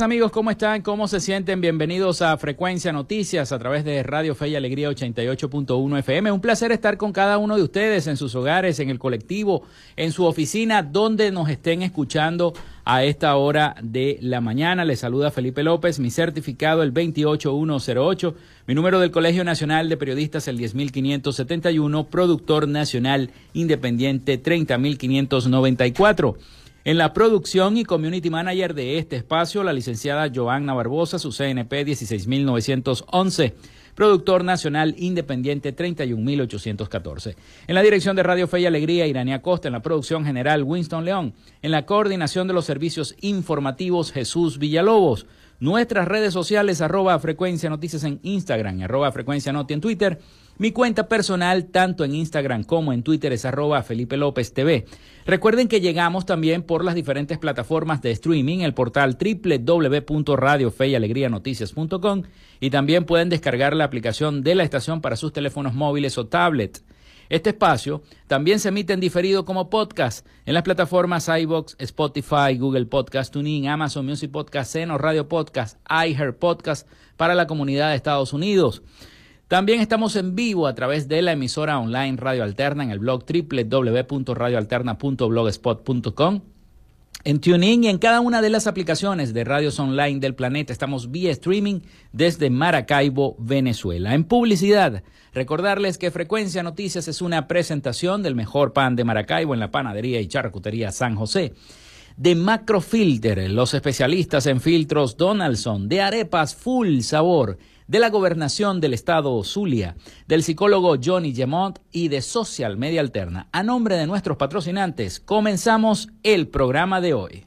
Amigos, ¿cómo están? ¿Cómo se sienten? Bienvenidos a Frecuencia Noticias a través de Radio Fe y Alegría 88.1 FM. Un placer estar con cada uno de ustedes en sus hogares, en el colectivo, en su oficina, donde nos estén escuchando a esta hora de la mañana. Les saluda Felipe López, mi certificado el 28108, mi número del Colegio Nacional de Periodistas el 10571, productor nacional independiente 30594. En la producción y community manager de este espacio, la licenciada Joanna Barbosa, su CNP 16911 productor nacional independiente 31814. En la dirección de Radio Fe y Alegría, Irania Costa, en la producción general Winston León, en la coordinación de los servicios informativos Jesús Villalobos. Nuestras redes sociales, arroba frecuencia noticias en Instagram, arroba frecuencia noti en Twitter mi cuenta personal, tanto en Instagram como en Twitter, es arroba Felipe López TV. Recuerden que llegamos también por las diferentes plataformas de streaming, el portal www.radiofeyalegrianoticias.com y también pueden descargar la aplicación de la estación para sus teléfonos móviles o tablet. Este espacio también se emite en diferido como podcast en las plataformas iBox, Spotify, Google Podcast, TuneIn, Amazon Music Podcast, Seno Radio Podcast, iHeart Podcast para la comunidad de Estados Unidos. También estamos en vivo a través de la emisora online Radio Alterna en el blog www.radioalterna.blogspot.com. En TuneIn y en cada una de las aplicaciones de radios online del planeta estamos vía streaming desde Maracaibo, Venezuela. En publicidad, recordarles que Frecuencia Noticias es una presentación del mejor pan de Maracaibo en la panadería y charcutería San José de Macrofilter, los especialistas en filtros Donaldson, de arepas full sabor, de la gobernación del estado Zulia, del psicólogo Johnny Gemont y de Social Media Alterna. A nombre de nuestros patrocinantes, comenzamos el programa de hoy.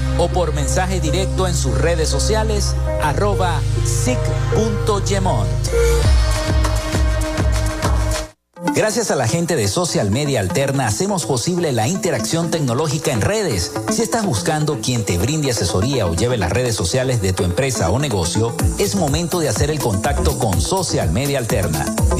o por mensaje directo en sus redes sociales arroba sic.gemont. Gracias a la gente de Social Media Alterna hacemos posible la interacción tecnológica en redes. Si estás buscando quien te brinde asesoría o lleve las redes sociales de tu empresa o negocio, es momento de hacer el contacto con Social Media Alterna.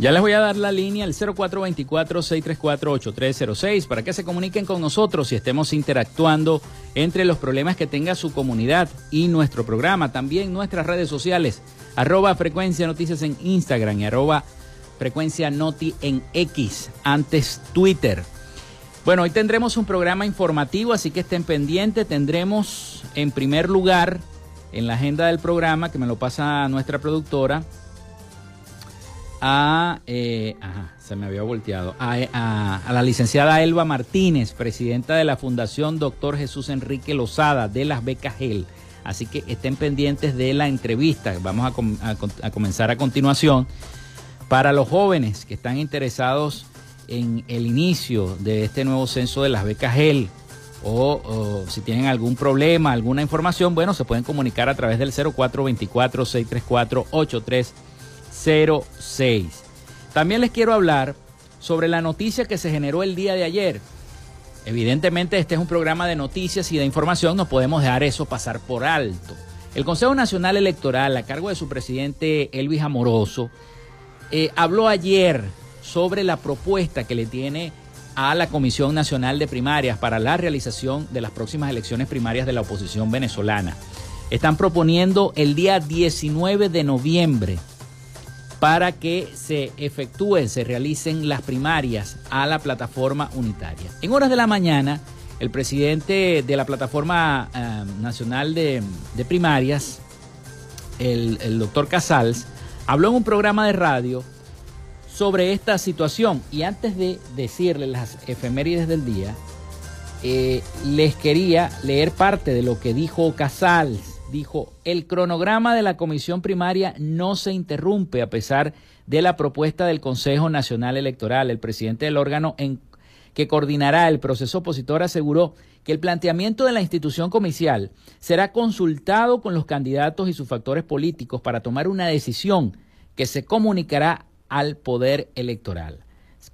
Ya les voy a dar la línea al 0424-634-8306 para que se comuniquen con nosotros y estemos interactuando entre los problemas que tenga su comunidad y nuestro programa. También nuestras redes sociales, arroba frecuencia noticias en Instagram y arroba frecuencia noti en X, antes Twitter. Bueno, hoy tendremos un programa informativo, así que estén pendientes. Tendremos en primer lugar en la agenda del programa, que me lo pasa nuestra productora, a, eh, se me había volteado, a, a, la licenciada Elba Martínez, presidenta de la Fundación Doctor Jesús Enrique Lozada de las becas GEL. Así que estén pendientes de la entrevista. Vamos a, com a, comenzar a continuación. Para los jóvenes que están interesados en el inicio de este nuevo censo de las becas GEL, o, o, si tienen algún problema, alguna información, bueno, se pueden comunicar a través del 0424-634-8306. También les quiero hablar sobre la noticia que se generó el día de ayer. Evidentemente este es un programa de noticias y de información, no podemos dejar eso pasar por alto. El Consejo Nacional Electoral, a cargo de su presidente Elvis Amoroso, eh, habló ayer sobre la propuesta que le tiene a la Comisión Nacional de Primarias para la realización de las próximas elecciones primarias de la oposición venezolana. Están proponiendo el día 19 de noviembre para que se efectúen, se realicen las primarias a la plataforma unitaria. En horas de la mañana, el presidente de la plataforma eh, nacional de, primarias, el, doctor Casals, habló en un programa de radio sobre esta situación. Y antes de decirles las efemérides del día, eh, les quería leer parte de lo que dijo Casals. Dijo, el cronograma de la comisión primaria no se interrumpe a pesar de la propuesta del Consejo Nacional Electoral. El presidente del órgano que coordinará el proceso opositor aseguró que el planteamiento de la institución comicial será consultado con los candidatos y sus factores políticos para tomar una decisión que se comunicará al poder electoral.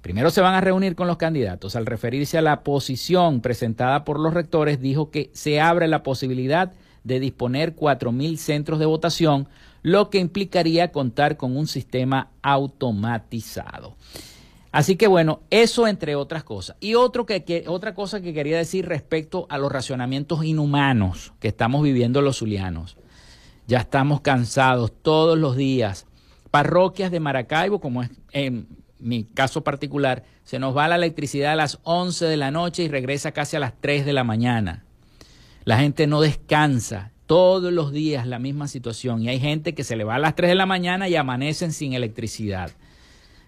Primero se van a reunir con los candidatos. Al referirse a la posición presentada por los rectores, dijo que se abre la posibilidad de disponer 4.000 centros de votación, lo que implicaría contar con un sistema automatizado. Así que bueno, eso entre otras cosas. Y otro que, otra cosa que quería decir respecto a los racionamientos inhumanos que estamos viviendo los zulianos. Ya estamos cansados todos los días parroquias de Maracaibo, como es en mi caso particular, se nos va la electricidad a las 11 de la noche y regresa casi a las 3 de la mañana. La gente no descansa, todos los días la misma situación y hay gente que se le va a las 3 de la mañana y amanecen sin electricidad.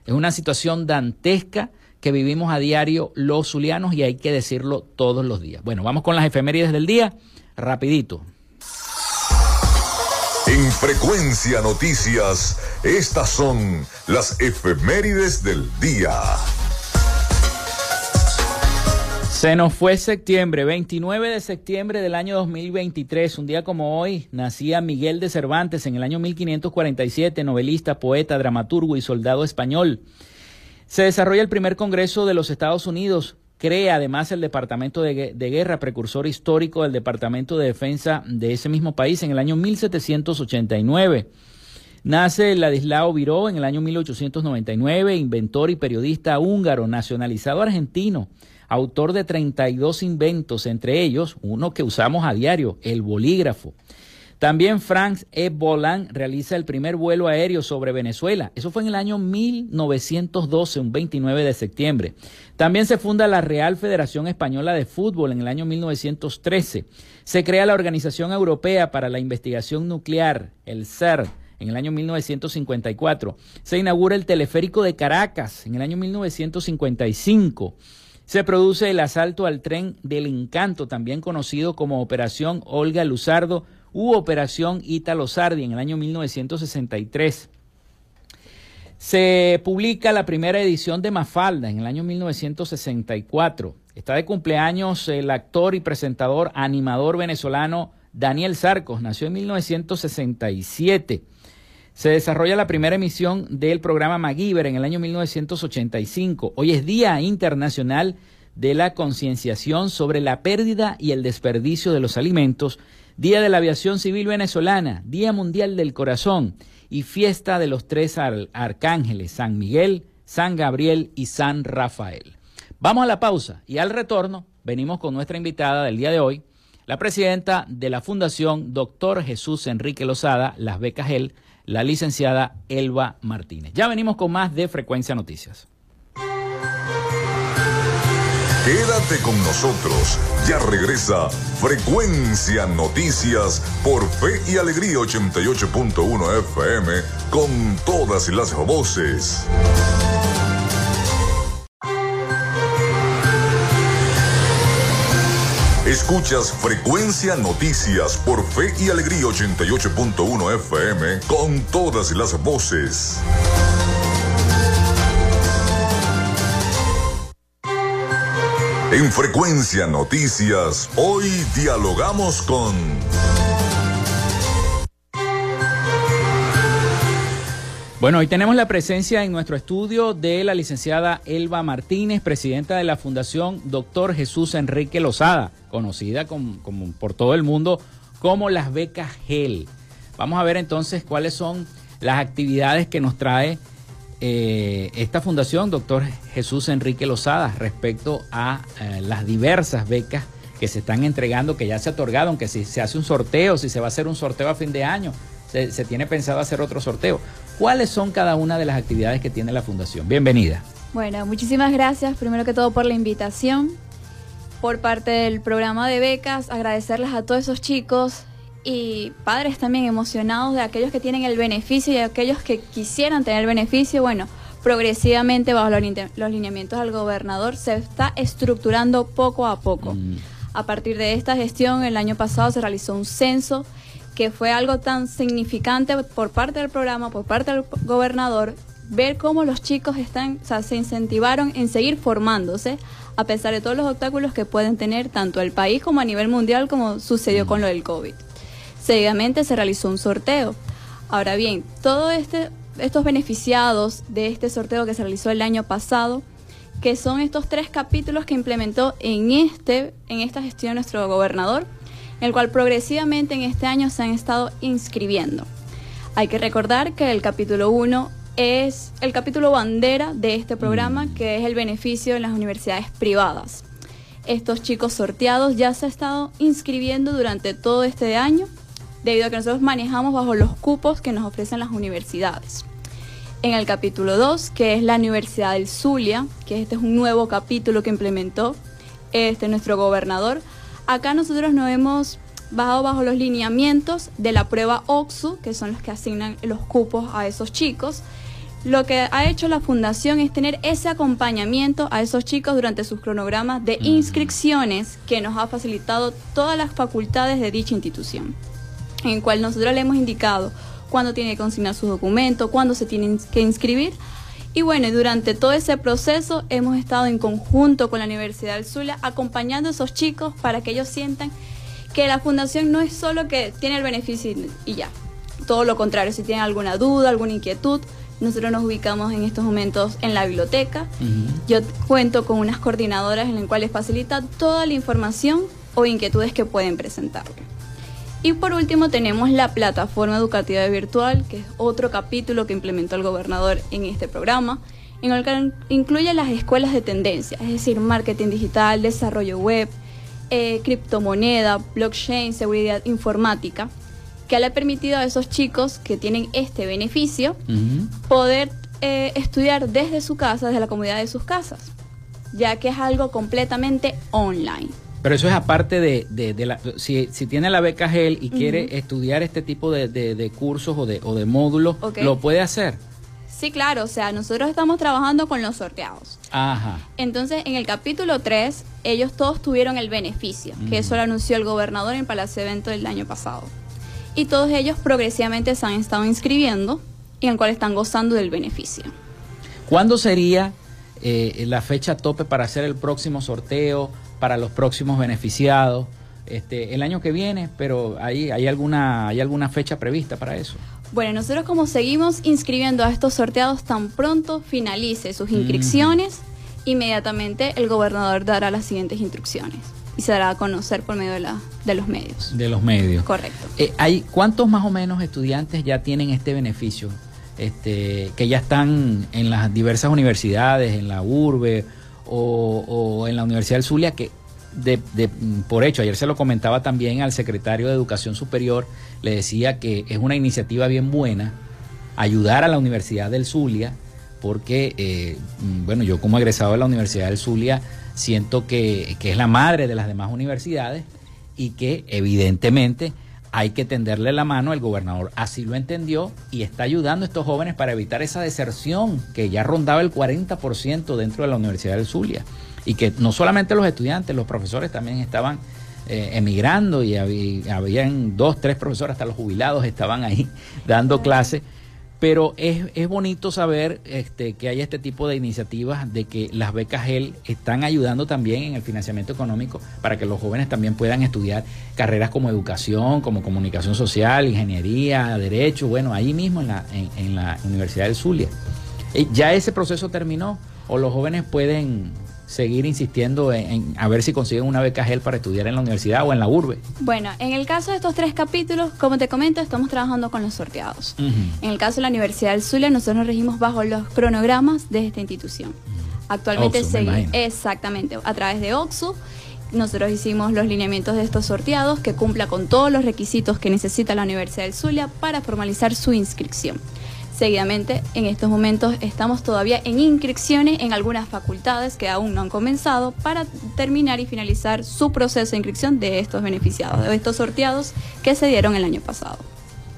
Es una situación dantesca que vivimos a diario los zulianos y hay que decirlo todos los días. Bueno, vamos con las efemérides del día, rapidito. En Frecuencia Noticias, estas son las efemérides del día. Se nos fue septiembre, 29 de septiembre del año 2023, un día como hoy, nacía Miguel de Cervantes en el año 1547, novelista, poeta, dramaturgo y soldado español. Se desarrolla el primer Congreso de los Estados Unidos, crea además el Departamento de, Guerra, precursor histórico del Departamento de Defensa de ese mismo país en el año 1789. Nace Ladislao Viró en el año 1899, inventor y periodista húngaro, nacionalizado argentino, autor de 32 inventos, entre ellos uno que usamos a diario, el bolígrafo. También Franz E. Bolan realiza el primer vuelo aéreo sobre Venezuela. Eso fue en el año 1912, un 29 de septiembre. También se funda la Real Federación Española de Fútbol en el año 1913. Se crea la Organización Europea para la Investigación Nuclear, el CERN en el año 1954. Se inaugura el teleférico de Caracas en el año 1955. Se produce el asalto al tren del Encanto, también conocido como Operación Olga Luzardo u Operación Ítalo Sardi en el año 1963. Se publica la primera edición de Mafalda en el año 1964. Está de cumpleaños el actor y presentador animador venezolano Daniel Sarcos. Nació en 1967. Se desarrolla la primera emisión del programa MacGyver en el año 1985. Hoy es Día Internacional de la Concienciación sobre la Pérdida y el Desperdicio de los Alimentos Día de la Aviación Civil Venezolana, Día Mundial del Corazón y Fiesta de los Tres Arcángeles, San Miguel, San Gabriel y San Rafael. Vamos a la pausa y al retorno venimos con nuestra invitada del día de hoy, la presidenta de la Fundación Doctor Jesús Enrique Lozada, Las Becas la licenciada Elba Martínez. Ya venimos con más de Frecuencia Noticias. Quédate con nosotros. Ya regresa Frecuencia Noticias por Fe y Alegría 88.1 FM con todas las voces. Escuchas Frecuencia Noticias por Fe y Alegría 88.1 FM con todas las voces. En Frecuencia Noticias, hoy dialogamos con... Bueno, hoy tenemos la presencia en nuestro estudio de la licenciada Elba Martínez, presidenta de la Fundación Doctor Jesús Enrique Lozada, conocida como, por todo el mundo como las becas GEL. Vamos a ver entonces cuáles son las actividades que nos trae eh, esta fundación, doctor Jesús Enrique Lozada, respecto a eh, las diversas becas que se están entregando, que ya se otorgaron, que si se hace un sorteo, si se va a hacer un sorteo a fin de año, se, tiene pensado hacer otro sorteo. ¿Cuáles son cada una de las actividades que tiene la Fundación? Bienvenida. Bueno, muchísimas gracias primero que todo por la invitación. Por parte del programa de becas, agradecerles a todos esos chicos y padres también emocionados de aquellos que tienen el beneficio y aquellos que quisieran tener el beneficio. Bueno, progresivamente bajo los lineamientos del gobernador se está estructurando poco a poco. Mm. A partir de esta gestión, el año pasado se realizó un censo que fue algo tan significante por parte del programa, por parte del gobernador, ver cómo los chicos están, o sea, se incentivaron en seguir formándose a pesar de todos los obstáculos que pueden tener tanto el país como a nivel mundial como sucedió con lo del COVID. Seguidamente se realizó un sorteo. Ahora bien, todos este, estos beneficiados de este sorteo que se realizó el año pasado, que son estos tres capítulos que implementó en, este, en esta gestión nuestro gobernador, el cual progresivamente en este año se han estado inscribiendo. Hay que recordar que el capítulo 1 es el capítulo bandera de este programa, mm. que es el beneficio en las universidades privadas. Estos chicos sorteados ya se han estado inscribiendo durante todo este año, debido a que nosotros manejamos bajo los cupos que nos ofrecen las universidades. En el capítulo 2, que es la Universidad del Zulia, que este es un nuevo capítulo que implementó este nuestro gobernador, Acá nosotros nos hemos bajado bajo los lineamientos de la prueba OXU, que son los que asignan los cupos a esos chicos. Lo que ha hecho la fundación es tener ese acompañamiento a esos chicos durante sus cronogramas de inscripciones que nos ha facilitado todas las facultades de dicha institución, en cual nosotros le hemos indicado cuándo tiene que consignar sus documentos, cuándo se tienen que inscribir y bueno, durante todo ese proceso hemos estado en conjunto con la Universidad del Zulia acompañando a esos chicos para que ellos sientan que la fundación no es solo que tiene el beneficio y ya. Todo lo contrario, si tienen alguna duda, alguna inquietud, nosotros nos ubicamos en estos momentos en la biblioteca. Yo cuento con unas coordinadoras en las cuales facilita toda la información o inquietudes que pueden presentarle. Y por último tenemos la plataforma educativa virtual, que es otro capítulo que implementó el gobernador en este programa, en el que incluye las escuelas de tendencia, es decir, marketing digital, desarrollo web, eh, criptomoneda, blockchain, seguridad informática, que le ha permitido a esos chicos que tienen este beneficio poder eh, estudiar desde su casa, desde la comunidad de sus casas, ya que es algo completamente online. Pero eso es aparte de, de, la, si, si, tiene la beca GEL y quiere estudiar este tipo de, de cursos o de, o de módulos, ¿lo puede hacer? Sí, claro, o sea, nosotros estamos trabajando con los sorteados. Ajá. Entonces, en el capítulo 3, ellos todos tuvieron el beneficio, que eso lo anunció el gobernador en el Palacio de Evento del año pasado. Y todos ellos progresivamente se han estado inscribiendo y en el cual están gozando del beneficio. ¿Cuándo sería eh, la fecha tope para hacer el próximo sorteo? Para los próximos beneficiados este, el año que viene, pero ¿hay, hay, alguna, ¿hay alguna fecha prevista para eso? Bueno, nosotros como seguimos inscribiendo a estos sorteados tan pronto finalice sus inscripciones, inmediatamente el gobernador dará las siguientes instrucciones y se dará a conocer por medio de, la, de los medios. De los medios. Correcto. Eh, hay, ¿Cuántos más o menos estudiantes ya tienen este beneficio? Este, que ya están en las diversas universidades, en la urbe o, en la Universidad del Zulia, que de, por hecho, ayer se lo comentaba también al secretario de Educación Superior, le decía que es una iniciativa bien buena ayudar a la Universidad del Zulia, porque, eh, bueno, yo como egresado de la Universidad del Zulia siento que, que es la madre de las demás universidades y que evidentemente hay que tenderle la mano, el gobernador así lo entendió y está ayudando a estos jóvenes para evitar esa deserción que ya rondaba el 40% dentro de la Universidad del Zulia. Y que no solamente los estudiantes, los profesores también estaban eh, emigrando y había, habían dos, tres profesores, hasta los jubilados estaban ahí dando clases pero es, es bonito saber este, que hay este tipo de iniciativas de que las becas GEL están ayudando también en el financiamiento económico para que los jóvenes también puedan estudiar carreras como educación, como comunicación social, ingeniería, derecho, bueno, ahí mismo en la, en, la Universidad del Zulia. Eh, ¿Ya ese proceso terminó o los jóvenes pueden seguir insistiendo en, a ver si consiguen una beca GEL para estudiar en la universidad o en la urbe? Bueno, en el caso de estos tres capítulos, como te comento, estamos trabajando con los sorteados. En el caso de la Universidad del Zulia, nosotros nos regimos bajo los cronogramas de esta institución. Actualmente seguimos exactamente a través de OXU. Nosotros hicimos los lineamientos de estos sorteados que cumpla con todos los requisitos que necesita la Universidad del Zulia para formalizar su inscripción. Seguidamente, en estos momentos estamos todavía en inscripciones en algunas facultades que aún no han comenzado para terminar y finalizar su proceso de inscripción de estos beneficiados, de estos sorteados que se dieron el año pasado.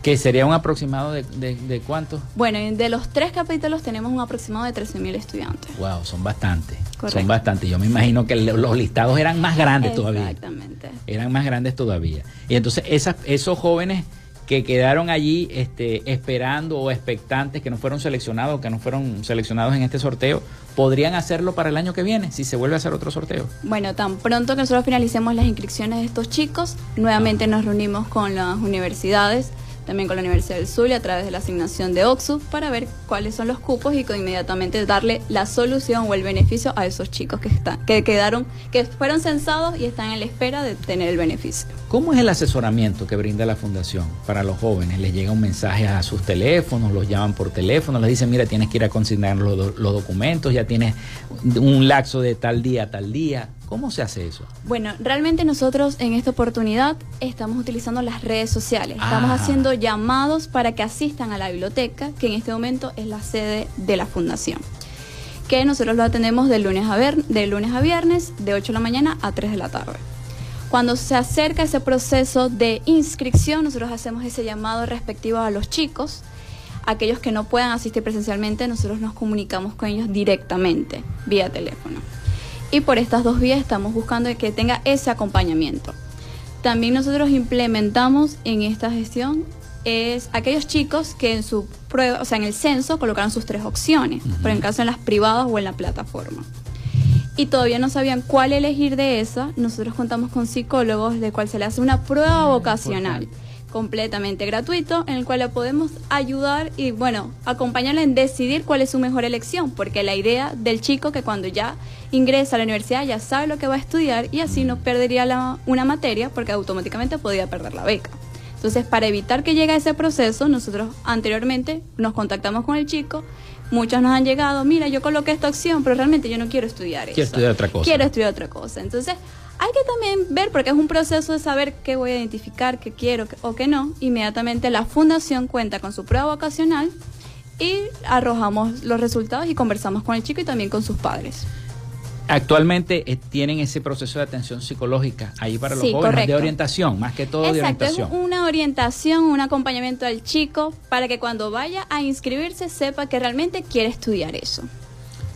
¿Que sería un aproximado de, de, cuánto? Bueno, de los tres capítulos tenemos un aproximado de 13.000 estudiantes. Wow, son bastantes. Son bastantes. Yo me imagino que los listados eran más grandes todavía. Exactamente. Eran más grandes todavía. Y entonces esas, esos jóvenes que quedaron allí este, esperando o expectantes que no fueron seleccionados, que no fueron seleccionados en este sorteo, podrían hacerlo para el año que viene si se vuelve a hacer otro sorteo. Bueno, tan pronto que nosotros finalicemos las inscripciones de estos chicos, nuevamente nos reunimos con las universidades también con la Universidad del Zulia a través de la asignación de OXU para ver cuáles son los cupos y con inmediatamente darle la solución o el beneficio a esos chicos que están, que quedaron, que fueron censados y están en la espera de tener el beneficio. ¿Cómo es el asesoramiento que brinda la fundación para los jóvenes? ¿Les llega un mensaje a sus teléfonos, los llaman por teléfono, les dicen, mira, tienes que ir a consignar los, los documentos, ya tienes un lapso de tal día a tal día? ¿Cómo se hace eso? Bueno, realmente nosotros en esta oportunidad estamos utilizando las redes sociales. Estamos ah. haciendo llamados para que asistan a la biblioteca, que en este momento es la sede de la fundación. Que nosotros lo atendemos de lunes a, ver, de lunes a viernes, de 8 de la mañana a 3 de la tarde. Cuando se acerca ese proceso de inscripción, nosotros hacemos ese llamado respectivo a los chicos. Aquellos que no puedan asistir presencialmente, nosotros nos comunicamos con ellos directamente, vía teléfono y por estas dos vías estamos buscando que tenga ese acompañamiento. También nosotros implementamos en esta gestión es aquellos chicos que en su prueba, o sea, en el censo colocaron sus tres opciones, por en caso en las privadas o en la plataforma. Y todavía no sabían cuál elegir de esa, nosotros contamos con psicólogos de cual se le hace una prueba vocacional completamente gratuito en el cual le podemos ayudar y bueno, acompañarle en decidir cuál es su mejor elección, porque la idea del chico que cuando ya ingresa a la universidad ya sabe lo que va a estudiar y así no perdería la, una materia porque automáticamente podría perder la beca. Entonces, para evitar que llegue a ese proceso, nosotros anteriormente nos contactamos con el chico, muchos nos han llegado, mira, yo coloqué esta opción, pero realmente yo no quiero estudiar eso. Quiero estudiar otra cosa. Quiero estudiar otra cosa. Entonces, hay que también ver, porque es un proceso de saber qué voy a identificar, qué quiero o qué no. Inmediatamente la fundación cuenta con su prueba vocacional y arrojamos los resultados y conversamos con el chico y también con sus padres. Actualmente eh, tienen ese proceso de atención psicológica ahí para los jóvenes de orientación, más que todo de orientación. Es una orientación, un acompañamiento al chico para que cuando vaya a inscribirse sepa que realmente quiere estudiar eso.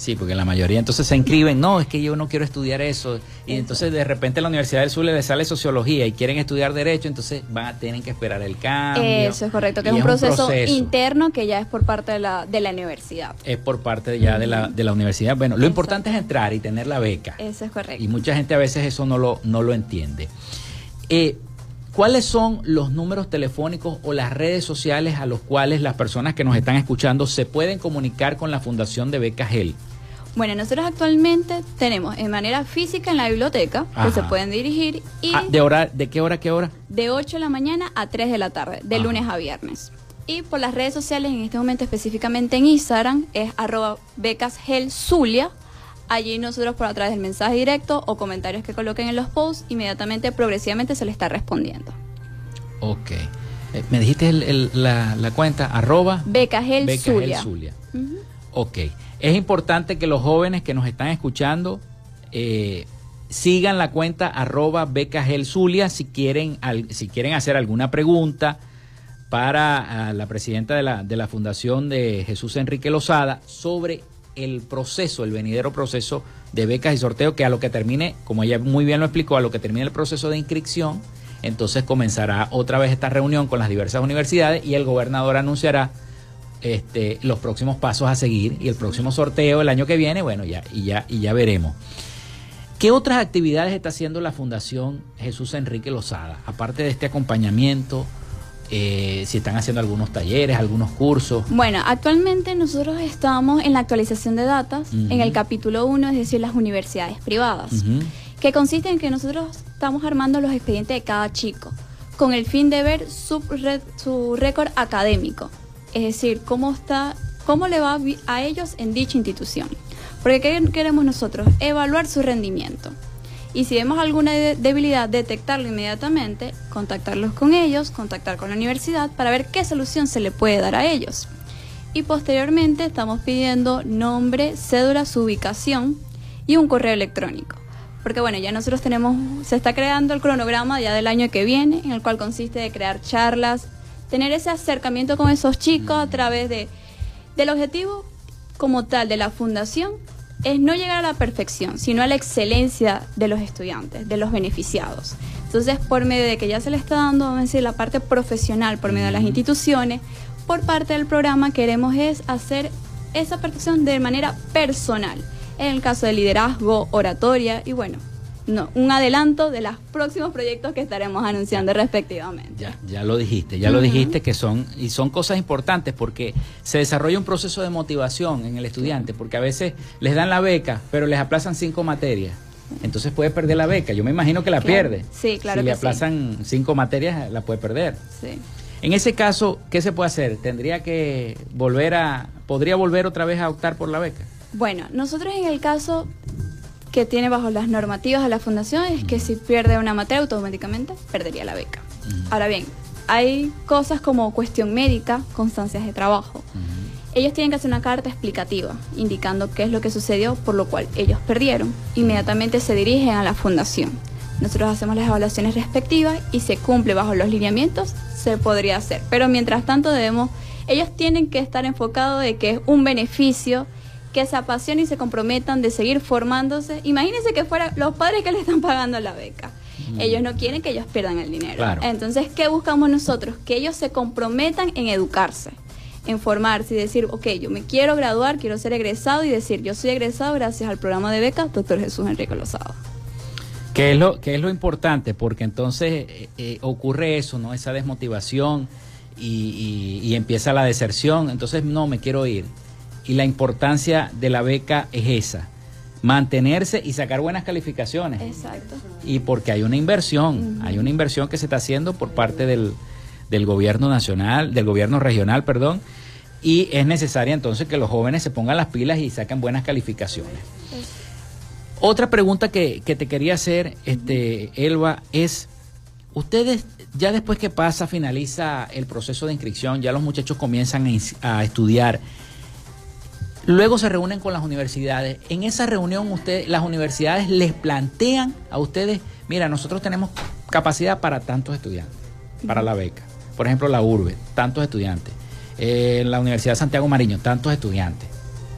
Sí, porque la mayoría entonces se inscriben, no, es que yo no quiero estudiar eso. Y entonces de repente la Universidad del Sur le sale sociología y quieren estudiar derecho, entonces van a tener que esperar el cambio. Eso es correcto, que es un proceso, interno que ya es por parte de la, de la universidad. Es por parte ya de, la, de la universidad. Bueno, lo importante es entrar y tener la beca. Eso es correcto. Y mucha gente a veces eso no lo, no lo entiende. Eh, ¿Cuáles son los números telefónicos o las redes sociales a los cuales las personas que nos están escuchando se pueden comunicar con la Fundación de Beca GEL? Bueno, nosotros actualmente tenemos en manera física en la biblioteca que se pueden dirigir y ah, de hora de qué hora qué hora? De 8 de la mañana a 3 de la tarde, de lunes a viernes. Y por las redes sociales, en este momento específicamente en Instagram, es arroba becasgelzulia Allí nosotros por a través del mensaje directo o comentarios que coloquen en los posts, inmediatamente, progresivamente se le está respondiendo. Ok. Eh, me dijiste la, cuenta arroba Becagel, Ok. Es importante que los jóvenes que nos están escuchando eh, sigan la cuenta arroba Zulia si quieren, si quieren hacer alguna pregunta para la presidenta de la, de la Fundación de Jesús Enrique Lozada sobre el proceso, el venidero proceso de becas y sorteo, que a lo que termine, como ella muy bien lo explicó, a lo que termine el proceso de inscripción, entonces comenzará otra vez esta reunión con las diversas universidades y el gobernador anunciará este, los próximos pasos a seguir y el próximo sorteo el año que viene, bueno, ya, y ya, y ya veremos. ¿Qué otras actividades está haciendo la Fundación Jesús Enrique Lozada? Aparte de este acompañamiento, eh, si están haciendo algunos talleres, algunos cursos. Bueno, actualmente nosotros estamos en la actualización de datos en el capítulo 1, es decir, las universidades privadas, que consiste en que nosotros estamos armando los expedientes de cada chico con el fin de ver su, su récord académico, es decir, cómo está, cómo le va a ellos en dicha institución. Porque ¿qué queremos nosotros? Evaluar su rendimiento. Y si vemos alguna debilidad, detectarlo inmediatamente, contactarlos con ellos, contactar con la universidad para ver qué solución se le puede dar a ellos. Y posteriormente estamos pidiendo nombre, cédula, su ubicación y un correo electrónico. Porque bueno, ya nosotros tenemos, se está creando el cronograma ya del año que viene, en el cual consiste de crear charlas, tener ese acercamiento con esos chicos a través de, del objetivo como tal de la fundación es no llegar a la perfección, sino a la excelencia de los estudiantes, de los beneficiados. Entonces, por medio de que ya se le está dando, vamos a decir, la parte profesional por medio de las instituciones, por parte del programa queremos es hacer esa perfección de manera personal. En el caso de liderazgo, oratoria y bueno, no, un adelanto de los próximos proyectos que estaremos anunciando respectivamente. Ya, ya lo dijiste, ya lo dijiste que son, y son cosas importantes porque se desarrolla un proceso de motivación en el estudiante, porque a veces les dan la beca, pero les aplazan cinco materias. Entonces puede perder la beca. Yo me imagino que la pierde. Sí, claro. Si le aplazan cinco materias, la puede perder. Sí. En ese caso, ¿qué se puede hacer? ¿Tendría que volver a, podría volver otra vez a optar por la beca? Bueno, nosotros en el caso que tiene bajo las normativas de la fundación es que si pierde una materia automáticamente perdería la beca. Ahora bien, hay cosas como cuestión médica, constancias de trabajo. Ellos tienen que hacer una carta explicativa indicando qué es lo que sucedió por lo cual ellos perdieron. Inmediatamente se dirigen a la fundación. Nosotros hacemos las evaluaciones respectivas y se cumple bajo los lineamientos, se podría hacer. Pero mientras tanto debemos, ellos tienen que estar enfocados de que es un beneficio que se apasionen y se comprometan de seguir formándose. Imagínense que fueran los padres que le están pagando la beca. Mm. Ellos no quieren que ellos pierdan el dinero. Entonces, ¿qué buscamos nosotros? Que ellos se comprometan en educarse, en formarse y decir, ok, yo me quiero graduar, quiero ser egresado y decir, yo soy egresado gracias al programa de becas Doctor Jesús Enrique Lozado. ¿Qué es lo, qué es lo importante? Porque entonces eh, eh, ocurre eso, ¿no? Esa desmotivación y, y empieza la deserción. Entonces, no, me quiero ir y la importancia de la beca es esa, mantenerse y sacar buenas calificaciones. Exacto. Y porque hay una inversión, hay una inversión que se está haciendo por parte del, del gobierno nacional, del gobierno regional, perdón, y es necesaria entonces que los jóvenes se pongan las pilas y saquen buenas calificaciones. Otra pregunta que, que, te quería hacer, este, Elba, es, ustedes ya después que pasa, finaliza el proceso de inscripción, ya los muchachos comienzan a, a estudiar, Luego se reúnen con las universidades. En esa reunión usted, las universidades les plantean a ustedes, mira, nosotros tenemos capacidad para tantos estudiantes, para la beca. Por ejemplo, la URBE, tantos estudiantes. Eh, la Universidad de Santiago Mariño, tantos estudiantes.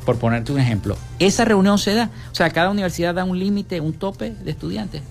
Por ponerte un ejemplo. Esa reunión se da, o sea, cada universidad da un límite, un tope de estudiantes.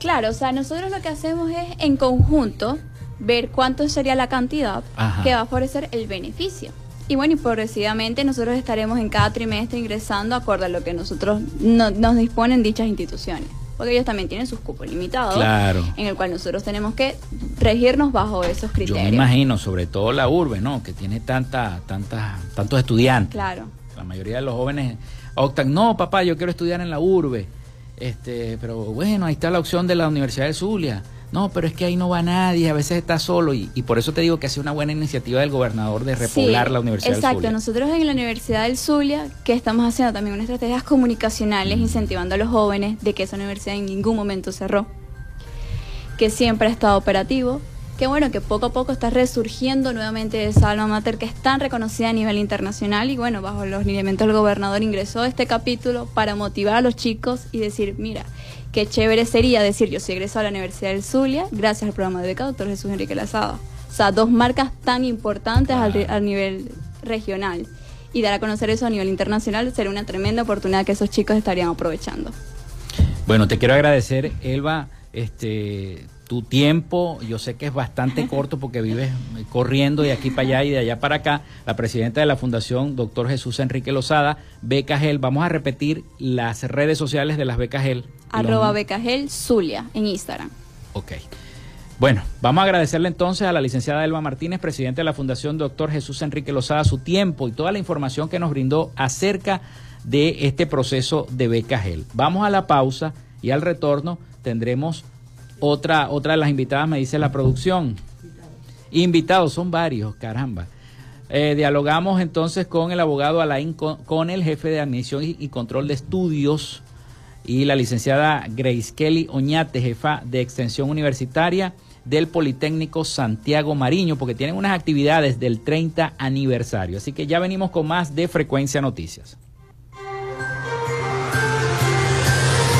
Claro, o sea, nosotros lo que hacemos es en conjunto ver cuánto sería la cantidad que va a favorecer el beneficio. Y bueno, y progresivamente nosotros estaremos en cada trimestre ingresando acorde a lo que nosotros nos disponen dichas instituciones. Porque ellos también tienen sus cupos limitados. Claro. En el cual nosotros tenemos que regirnos bajo esos criterios. Yo me imagino, sobre todo la urbe, ¿no? Que tiene tanta, tanta, tantos estudiantes. Claro. La mayoría de los jóvenes optan, no, papá, yo quiero estudiar en la urbe. Este, pero bueno, ahí está la opción de la Universidad de Zulia no, pero es que ahí no va nadie, a veces está solo y, por eso te digo que ha sido una buena iniciativa del gobernador de repoblar la Universidad del Zulia. Exacto, nosotros en la Universidad del Zulia, que estamos haciendo también unas estrategias comunicacionales, mm. incentivando a los jóvenes de que esa universidad en ningún momento cerró, que siempre ha estado operativo, que bueno, que poco a poco está resurgiendo nuevamente esa alma mater que es tan reconocida a nivel internacional y bueno, bajo los lineamientos del gobernador ingresó este capítulo para motivar a los chicos y decir, mira, Qué chévere sería decir, yo soy egresado a la Universidad del Zulia gracias al programa de beca doctor Jesús Enrique Lazada. O sea, dos marcas tan importantes a nivel regional. Y dar a conocer eso a nivel internacional sería una tremenda oportunidad que esos chicos estarían aprovechando. Bueno, te quiero agradecer, Elba, este, tu tiempo, yo sé que es bastante corto porque vives corriendo de aquí para allá y de allá para acá, la presidenta de la Fundación, doctor Jesús Enrique Lozada, Becagel, vamos a repetir las redes sociales de las Becagel. Arroba Becagel Zulia en Instagram. Ok. Bueno, vamos a agradecerle entonces a la licenciada Elba Martínez, presidente de la Fundación Doctor Jesús Enrique Lozada, su tiempo y toda la información que nos brindó acerca de este proceso de Becagel. Vamos a la pausa y al retorno tendremos otra, otra de las invitadas, me dice la producción. Invitados, son varios, caramba. Eh, dialogamos entonces con el abogado Alain con, el jefe de admisión y, control de estudios y la licenciada Grace Kelly Oñate, jefa de extensión universitaria del Politécnico Santiago Mariño, porque tienen unas actividades del 30 aniversario. Así que ya venimos con más de Frecuencia Noticias.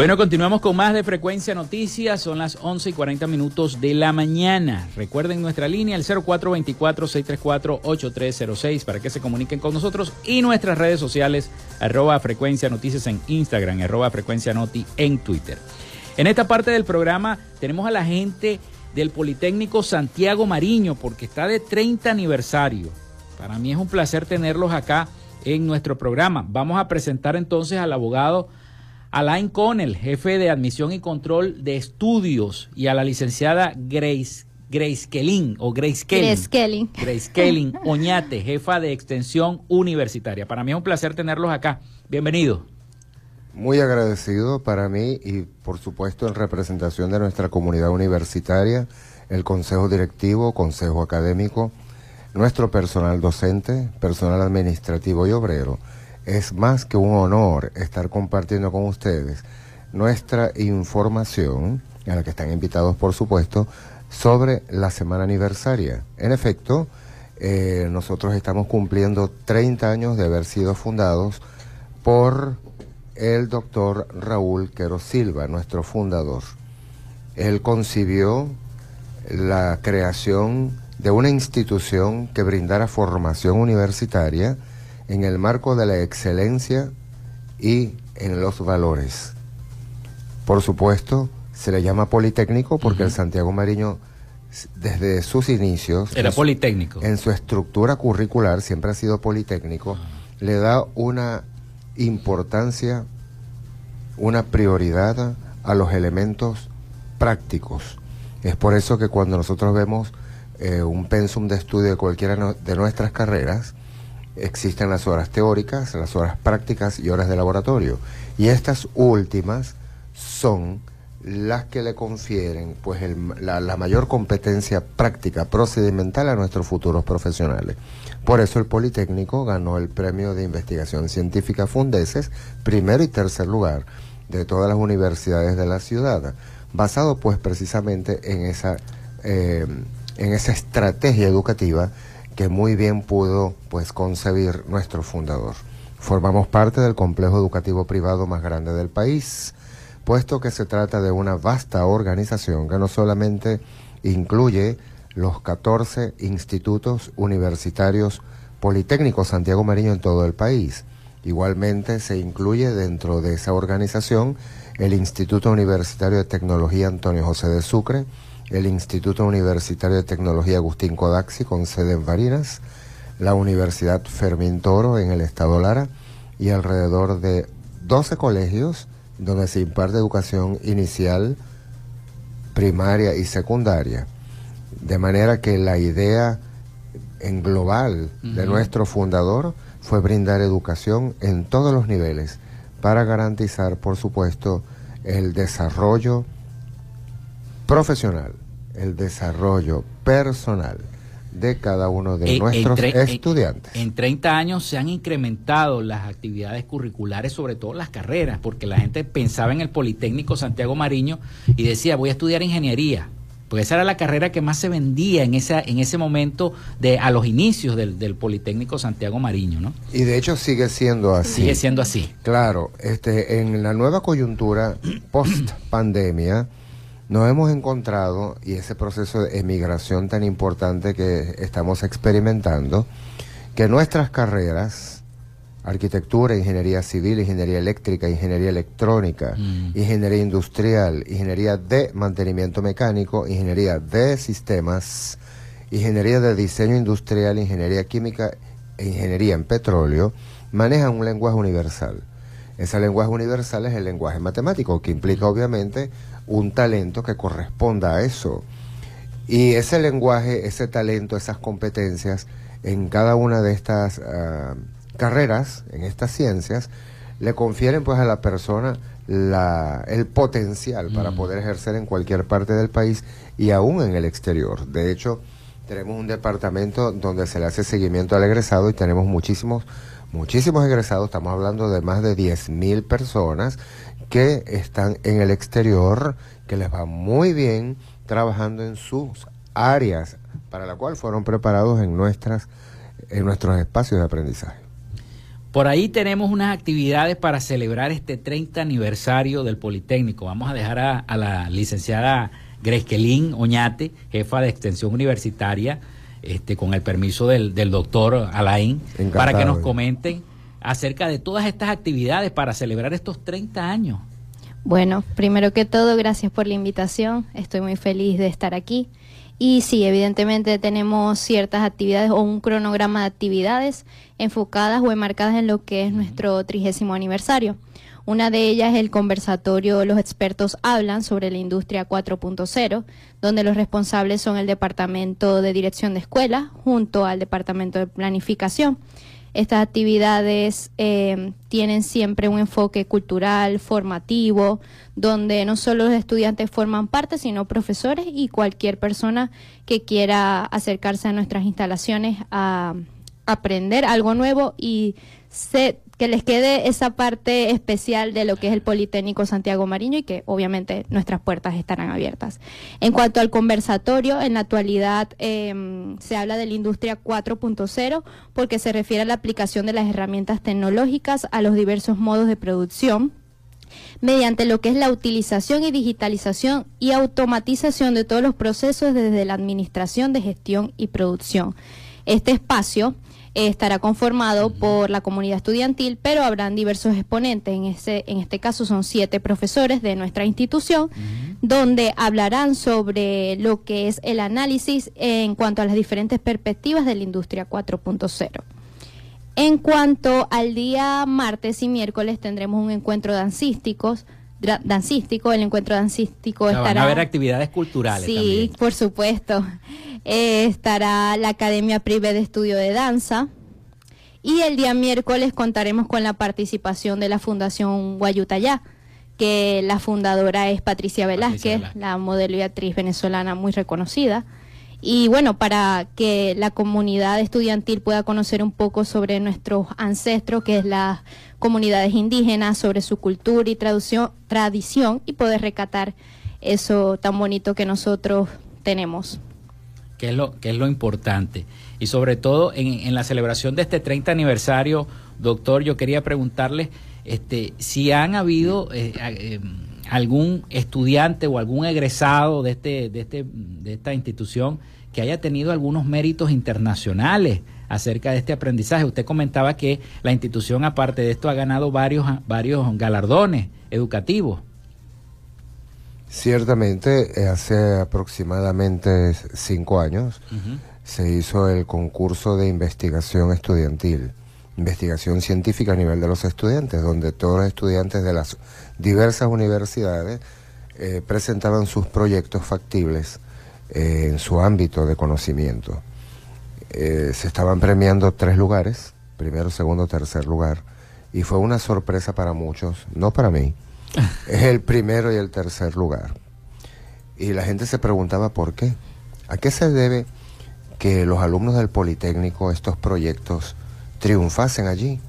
Bueno, continuamos con más de Frecuencia Noticias. Son las 11 y 40 minutos de la mañana. Recuerden nuestra línea, el 0424-634-8306, para que se comuniquen con nosotros. Y nuestras redes sociales, arroba Frecuencia Noticias en Instagram, arroba Frecuencia Noti en Twitter. En esta parte del programa tenemos a la gente del Politécnico Santiago Mariño, porque está de 30 aniversario. Para mí es un placer tenerlos acá en nuestro programa. Vamos a presentar entonces al abogado Alain Connell, jefe de admisión y control de estudios, y a la licenciada Grace Grace Kelling o Grace Kelling. Grace Kelling. Grace Kelling Oñate, jefa de extensión universitaria. Para mí es un placer tenerlos acá. Bienvenido. Muy agradecido para mí y por supuesto en representación de nuestra comunidad universitaria, el consejo directivo, consejo académico, nuestro personal docente, personal administrativo y obrero es más que un honor estar compartiendo con ustedes nuestra información, a la que están invitados por supuesto, sobre la semana aniversaria. En efecto, eh, nosotros estamos cumpliendo 30 años de haber sido fundados por el doctor Raúl Quero Silva, nuestro fundador. Él concibió la creación de una institución que brindara formación universitaria, en el marco de la excelencia y en los valores. Por supuesto, se le llama Politécnico porque el Santiago Mariño, desde sus inicios... Era Politécnico. en su estructura curricular, siempre ha sido Politécnico, le da una importancia, una prioridad a los elementos prácticos. Es por eso que cuando nosotros vemos eh, un pensum de estudio de cualquiera de nuestras carreras, existen las horas teóricas, las horas prácticas y horas de laboratorio. Y estas últimas son las que le confieren pues la, mayor competencia práctica procedimental a nuestros futuros profesionales. Por eso el Politécnico ganó el premio de investigación científica Fundeses, primero y tercer lugar de todas las universidades de la ciudad, basado pues precisamente en esa, eh, en esa estrategia educativa que muy bien pudo pues concebir nuestro fundador. Formamos parte del complejo educativo privado más grande del país, puesto que se trata de una vasta organización que no solamente incluye los 14 institutos universitarios politécnicos Santiago Mariño en todo el país. Igualmente se incluye dentro de esa organización el Instituto Universitario de Tecnología Antonio José de Sucre, el Instituto Universitario de Tecnología Agustín Codaxi con sede en Barinas, la Universidad Fermín Toro en el estado Lara y alrededor de 12 colegios donde se imparte educación inicial, primaria y secundaria. De manera que la idea en global de nuestro fundador fue brindar educación en todos los niveles para garantizar, por supuesto, el desarrollo profesional, el desarrollo personal de cada uno de nuestros estudiantes. En, 30 años se han incrementado las actividades curriculares, sobre todo las carreras, porque la gente pensaba en el Politécnico Santiago Mariño y decía, voy a estudiar ingeniería, porque esa era la carrera que más se vendía en esa en ese momento de a los inicios del, del Politécnico Santiago Mariño, ¿no? Y de hecho sigue siendo así. Sigue siendo así. Claro, este en la nueva coyuntura post pandemia nos hemos encontrado, y ese proceso de emigración tan importante que estamos experimentando, que nuestras carreras, arquitectura, ingeniería civil, ingeniería eléctrica, ingeniería electrónica, mm. ingeniería industrial, ingeniería de mantenimiento mecánico, ingeniería de sistemas, ingeniería de diseño industrial, ingeniería química e ingeniería en petróleo, manejan un lenguaje universal. Ese lenguaje universal es el lenguaje matemático, que implica obviamente un talento que corresponda a eso. Y ese lenguaje, ese talento, esas competencias en cada una de estas ah, carreras, en estas ciencias, le confieren pues a la persona la, el potencial para mm. poder ejercer en cualquier parte del país y aún en el exterior. De hecho, tenemos un departamento donde se le hace seguimiento al egresado y tenemos muchísimos, muchísimos egresados, estamos hablando de más de 10.000 personas que están en el exterior, que les va muy bien trabajando en sus áreas para la cual fueron preparados en nuestras en nuestros espacios de aprendizaje. Por ahí tenemos unas actividades para celebrar este 30 aniversario del Politécnico. Vamos a dejar a, la licenciada Gresquelín Oñate, jefa de extensión universitaria, este, con el permiso del, doctor Alain, para que nos comenten acerca de todas estas actividades para celebrar estos 30 años. Bueno, primero que todo, gracias por la invitación. Estoy muy feliz de estar aquí. Y sí, evidentemente tenemos ciertas actividades o un cronograma de actividades enfocadas o enmarcadas en lo que es nuestro trigésimo aniversario. Una de ellas es el conversatorio Los expertos hablan sobre la industria 4.0, donde los responsables son el Departamento de Dirección de Escuela junto al Departamento de Planificación. Estas actividades eh, tienen siempre un enfoque cultural, formativo, donde no solo los estudiantes forman parte, sino profesores y cualquier persona que quiera acercarse a nuestras instalaciones a aprender algo nuevo y se que les quede esa parte especial de lo que es el Politécnico Santiago Mariño y que obviamente nuestras puertas estarán abiertas. En cuanto al conversatorio, en la actualidad em, se habla de la industria 4.0 porque se refiere a la aplicación de las herramientas tecnológicas a los diversos modos de producción mediante lo que es la utilización y digitalización y automatización de todos los procesos desde la administración de gestión y producción. Este espacio estará conformado por la comunidad estudiantil, pero habrán diversos exponentes. En, ese, en este caso son siete profesores de nuestra institución, donde hablarán sobre lo que es el análisis en cuanto a las diferentes perspectivas de la industria 4.0. En cuanto al día martes y miércoles tendremos un encuentro dancísticos, dancístico, el encuentro dancístico estará... Van a haber actividades culturales Sí, por supuesto. Eh, estará la Academia Prive de Estudio de Danza. Y el día miércoles contaremos con la participación de la Fundación Guayutayá, que la fundadora es Patricia Velázquez, la modelo y actriz venezolana muy reconocida. Y bueno, para que la comunidad estudiantil pueda conocer un poco sobre nuestros ancestros, que es las comunidades indígenas, sobre su cultura y tradición y poder recatar eso tan bonito que nosotros tenemos que es lo, es lo importante. Y sobre todo en, la celebración de este 30 aniversario, doctor, yo quería preguntarle este, si han habido eh, eh, algún estudiante o algún egresado de, este, de, este, de esta institución que haya tenido algunos méritos internacionales acerca de este aprendizaje. Usted comentaba que la institución, aparte de esto, ha ganado varios, varios galardones educativos. Ciertamente, eh, hace aproximadamente cinco años se hizo el concurso de investigación estudiantil, investigación científica a nivel de los estudiantes, donde todos los estudiantes de las diversas universidades eh, presentaban sus proyectos factibles eh, en su ámbito de conocimiento. Se estaban premiando tres lugares, primero, segundo, tercer lugar, y fue una sorpresa para muchos, no para mí, es el primero y el tercer lugar. Y la gente se preguntaba por qué. ¿A qué se debe que los alumnos del Politécnico, estos proyectos, triunfasen allí,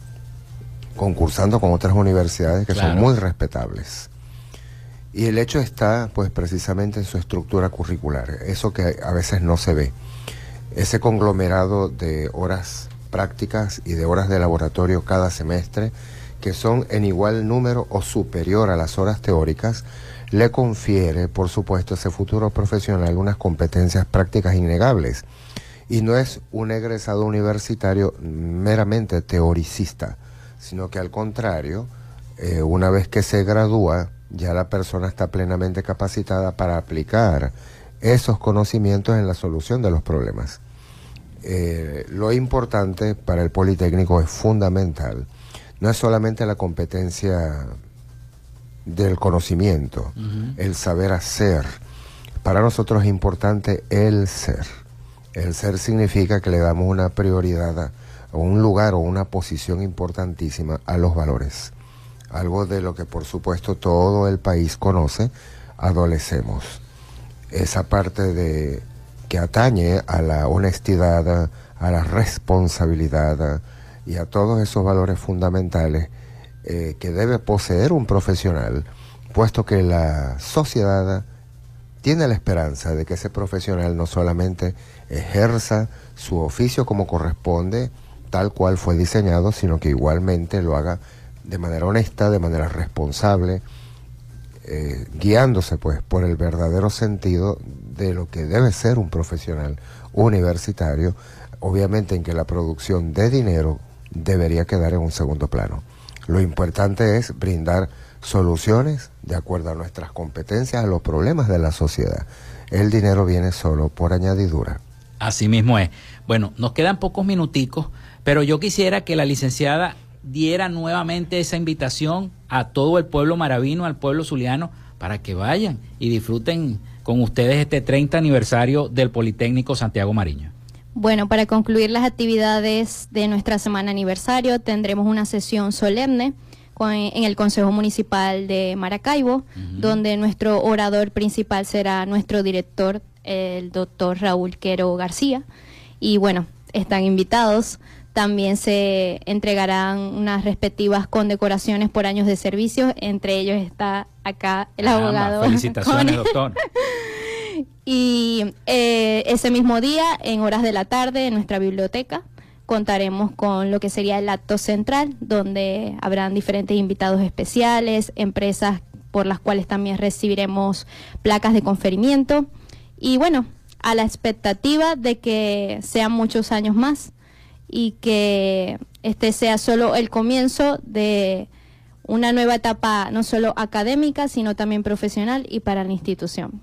concursando con otras universidades que son muy respetables? Y el hecho está, pues, precisamente en su estructura curricular, eso que a veces no se ve. Ese conglomerado de horas prácticas y de horas de laboratorio cada semestre que son en igual número o superior a las horas teóricas, le confiere, por supuesto, a ese futuro profesional unas competencias prácticas innegables. Y no es un egresado universitario meramente teoricista, sino que al contrario, eh, una vez que se gradúa, ya la persona está plenamente capacitada para aplicar esos conocimientos en la solución de los problemas. Eh, lo importante para el Politécnico es fundamental no es solamente la competencia del conocimiento, el saber hacer. Para nosotros es importante el ser. El ser significa que le damos una prioridad o un lugar o una posición importantísima a los valores. Algo de lo que por supuesto todo el país conoce, adolecemos. Esa parte de que atañe a la honestidad, a la responsabilidad y a todos esos valores fundamentales eh, que debe poseer un profesional, puesto que la sociedad tiene la esperanza de que ese profesional no solamente ejerza su oficio como corresponde, tal cual fue diseñado, sino que igualmente lo haga de manera honesta, de manera responsable, eh, guiándose pues por el verdadero sentido de lo que debe ser un profesional universitario, obviamente en que la producción de dinero debería quedar en un segundo plano. Lo importante es brindar soluciones de acuerdo a nuestras competencias a los problemas de la sociedad. El dinero viene solo por añadidura. Así mismo es. Bueno, nos quedan pocos minuticos, pero yo quisiera que la licenciada diera nuevamente esa invitación a todo el pueblo maravino, al pueblo zuliano, para que vayan y disfruten con ustedes este 30 aniversario del Politécnico Santiago Mariño. Bueno, para concluir las actividades de nuestra semana aniversario, tendremos una sesión solemne en el Consejo Municipal de Maracaibo, donde nuestro orador principal será nuestro director, el doctor Raúl Quero García. Y bueno, están invitados. También se entregarán unas respectivas condecoraciones por años de servicio. Entre ellos está acá el abogado. Felicitaciones, doctor. Y eh, ese mismo día, en horas de la tarde, en nuestra biblioteca, contaremos con lo que sería el acto central, donde habrán diferentes invitados especiales, empresas por las cuales también recibiremos placas de conferimiento. Y bueno, a la expectativa de que sean muchos años más y que este sea solo el comienzo de una nueva etapa no solo académica, sino también profesional y para la institución.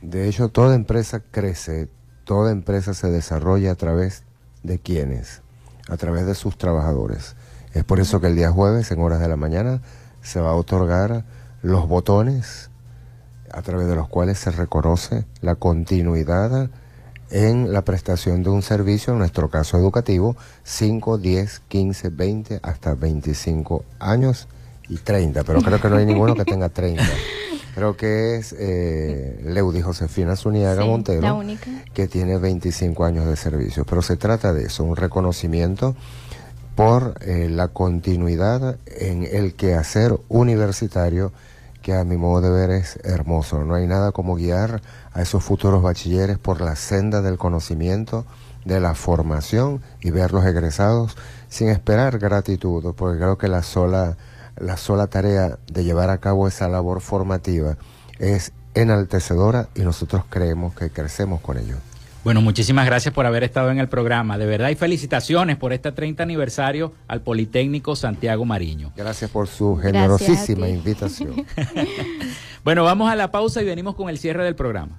De hecho, toda empresa crece, toda empresa se desarrolla a través de quienes, a través de sus trabajadores. Es por eso que el día jueves, en horas de la mañana, se va a otorgar los botones a través de los cuales se reconoce la continuidad en la prestación de un servicio, en nuestro caso educativo, 5, 10, 15, 20, hasta 25 años y 30, pero creo que no hay ninguno que tenga 30. Creo que es eh, Josefina Zuniaga Montero, que tiene 25 años de servicio. Pero se trata de eso, un reconocimiento por eh, la continuidad en el quehacer universitario que a mi modo de ver es hermoso. No hay nada como guiar a esos futuros bachilleres por la senda del conocimiento, de la formación y verlos egresados sin esperar gratitud, porque creo que la sola la sola tarea de llevar a cabo esa labor formativa es enaltecedora y nosotros creemos que crecemos con ello. Bueno, muchísimas gracias por haber estado en el programa. De verdad y felicitaciones por este 30 aniversario al Politécnico Santiago Mariño. Gracias por su generosísima invitación. bueno, vamos a la pausa y venimos con el cierre del programa.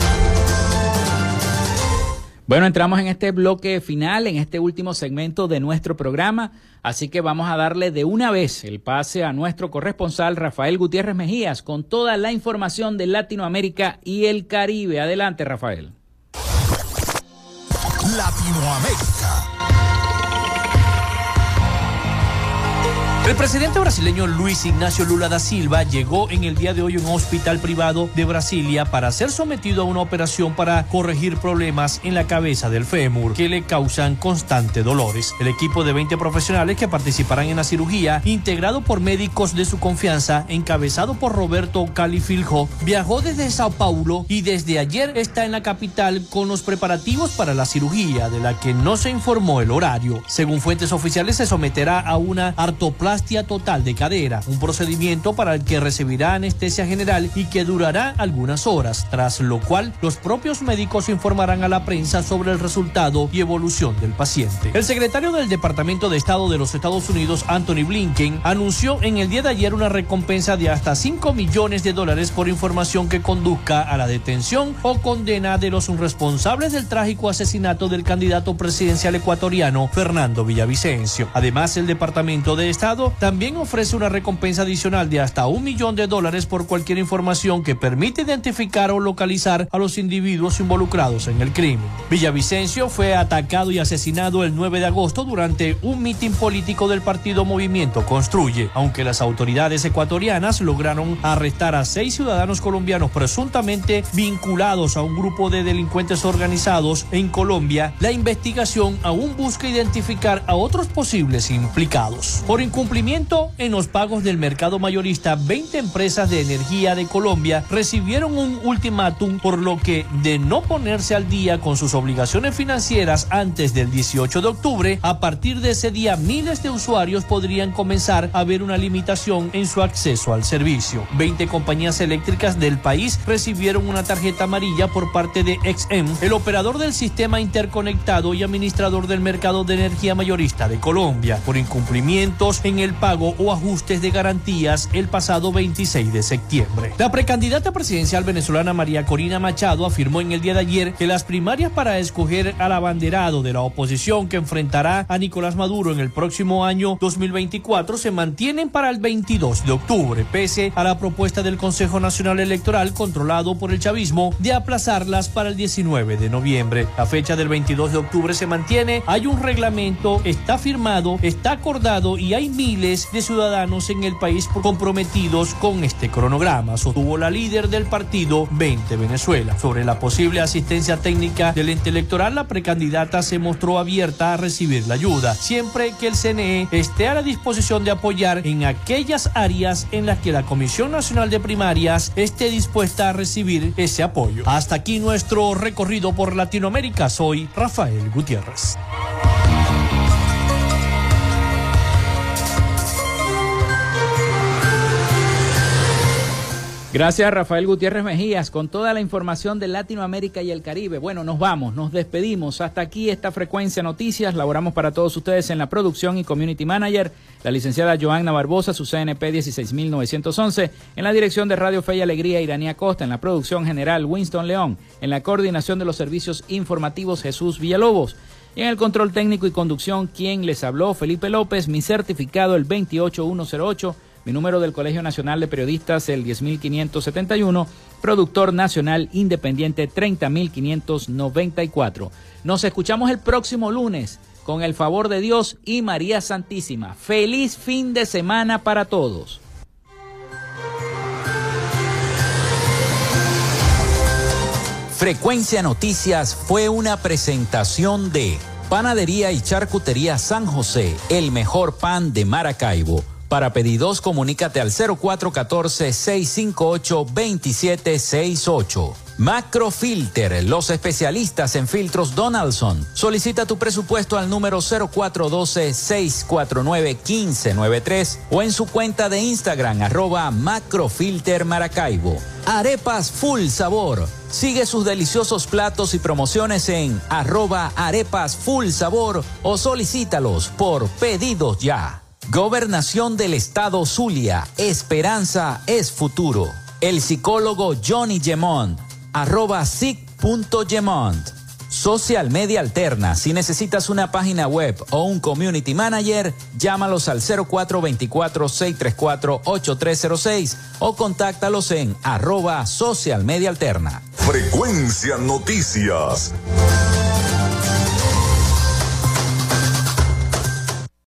Bueno, entramos en este bloque final, en este último segmento de nuestro programa, así que vamos a darle de una vez el pase a nuestro corresponsal Rafael Gutiérrez Mejías con toda la información de Latinoamérica y el Caribe. Adelante, Rafael. Latinoamérica. El presidente brasileño Luis Ignacio Lula da Silva llegó en el día de hoy a un hospital privado de Brasilia para ser sometido a una operación para corregir problemas en la cabeza del fémur que le causan constantes dolores. El equipo de 20 profesionales que participarán en la cirugía, integrado por médicos de su confianza, encabezado por Roberto Califiljo, viajó desde Sao Paulo y desde ayer está en la capital con los preparativos para la cirugía, de la que no se informó el horario. Según fuentes oficiales, se someterá a una artoplastia total de cadera, un procedimiento para el que recibirá anestesia general y que durará algunas horas, tras lo cual los propios médicos informarán a la prensa sobre el resultado y evolución del paciente. El secretario del Departamento de Estado de los Estados Unidos, Anthony Blinken, anunció en el día de ayer una recompensa de hasta 5 millones de dólares por información que conduzca a la detención o condena de los responsables del trágico asesinato del candidato presidencial ecuatoriano Fernando Villavicencio. Además, el Departamento de Estado también ofrece una recompensa adicional de hasta un millón de dólares por cualquier información que permite identificar o localizar a los individuos involucrados en el crimen. Villavicencio fue atacado y asesinado el 9 de agosto durante un mitin político del partido Movimiento Construye, aunque las autoridades ecuatorianas lograron arrestar a seis ciudadanos colombianos presuntamente vinculados a un grupo de delincuentes organizados en Colombia, la investigación aún busca identificar a otros posibles implicados. Por cumplimiento en los pagos del mercado mayorista, 20 empresas de energía de Colombia recibieron un ultimátum por lo que de no ponerse al día con sus obligaciones financieras antes del 18 de octubre, a partir de ese día miles de usuarios podrían comenzar a ver una limitación en su acceso al servicio. 20 compañías eléctricas del país recibieron una tarjeta amarilla por parte de XM, el operador del sistema interconectado y administrador del mercado de energía mayorista de Colombia, por incumplimientos en el pago o ajustes de garantías el pasado 26 de septiembre. La precandidata presidencial venezolana María Corina Machado afirmó en el día de ayer que las primarias para escoger al abanderado de la oposición que enfrentará a Nicolás Maduro en el próximo año 2024 se mantienen para el 22 de octubre, pese a la propuesta del Consejo Nacional Electoral controlado por el chavismo de aplazarlas para el 19 de noviembre. La fecha del 22 de octubre se mantiene, hay un reglamento, está firmado, está acordado y hay mil de ciudadanos en el país comprometidos con este cronograma, sostuvo la líder del partido 20 Venezuela. Sobre la posible asistencia técnica del ente electoral, la precandidata se mostró abierta a recibir la ayuda, siempre que el CNE esté a la disposición de apoyar en aquellas áreas en las que la Comisión Nacional de Primarias esté dispuesta a recibir ese apoyo. Hasta aquí nuestro recorrido por Latinoamérica. Soy Rafael Gutiérrez. Gracias Rafael Gutiérrez Mejías con toda la información de Latinoamérica y el Caribe. Bueno, nos vamos, nos despedimos. Hasta aquí esta frecuencia noticias. Laboramos para todos ustedes en la producción y community manager, la licenciada Joanna Barbosa, su CNP 16911, en la dirección de Radio Fe y Alegría Iranía Costa, en la producción general Winston León, en la coordinación de los servicios informativos Jesús Villalobos. Y en el control técnico y conducción, quien les habló, Felipe López, mi certificado el 28108 mi número del Colegio Nacional de Periodistas, el 10571. Productor Nacional Independiente, 30594. Nos escuchamos el próximo lunes, con el favor de Dios y María Santísima. Feliz fin de semana para todos. Frecuencia Noticias fue una presentación de Panadería y Charcutería San José, el mejor pan de Maracaibo para pedidos, comunícate al 0414-658-2768. Macrofilter, los especialistas en filtros Donaldson. Solicita tu presupuesto al número 0412-649-1593 o en su cuenta de Instagram arroba Macrofilter Maracaibo. Arepas Full Sabor. Sigue sus deliciosos platos y promociones en arroba arepas full sabor o solicítalos por pedidos ya. Gobernación del Estado Zulia. Esperanza es futuro. El psicólogo Johnny Gemont. Arroba sic.gemont. Social Media Alterna. Si necesitas una página web o un community manager, llámalos al 0424-634-8306 o contáctalos en arroba Social Media Alterna. Frecuencia Noticias.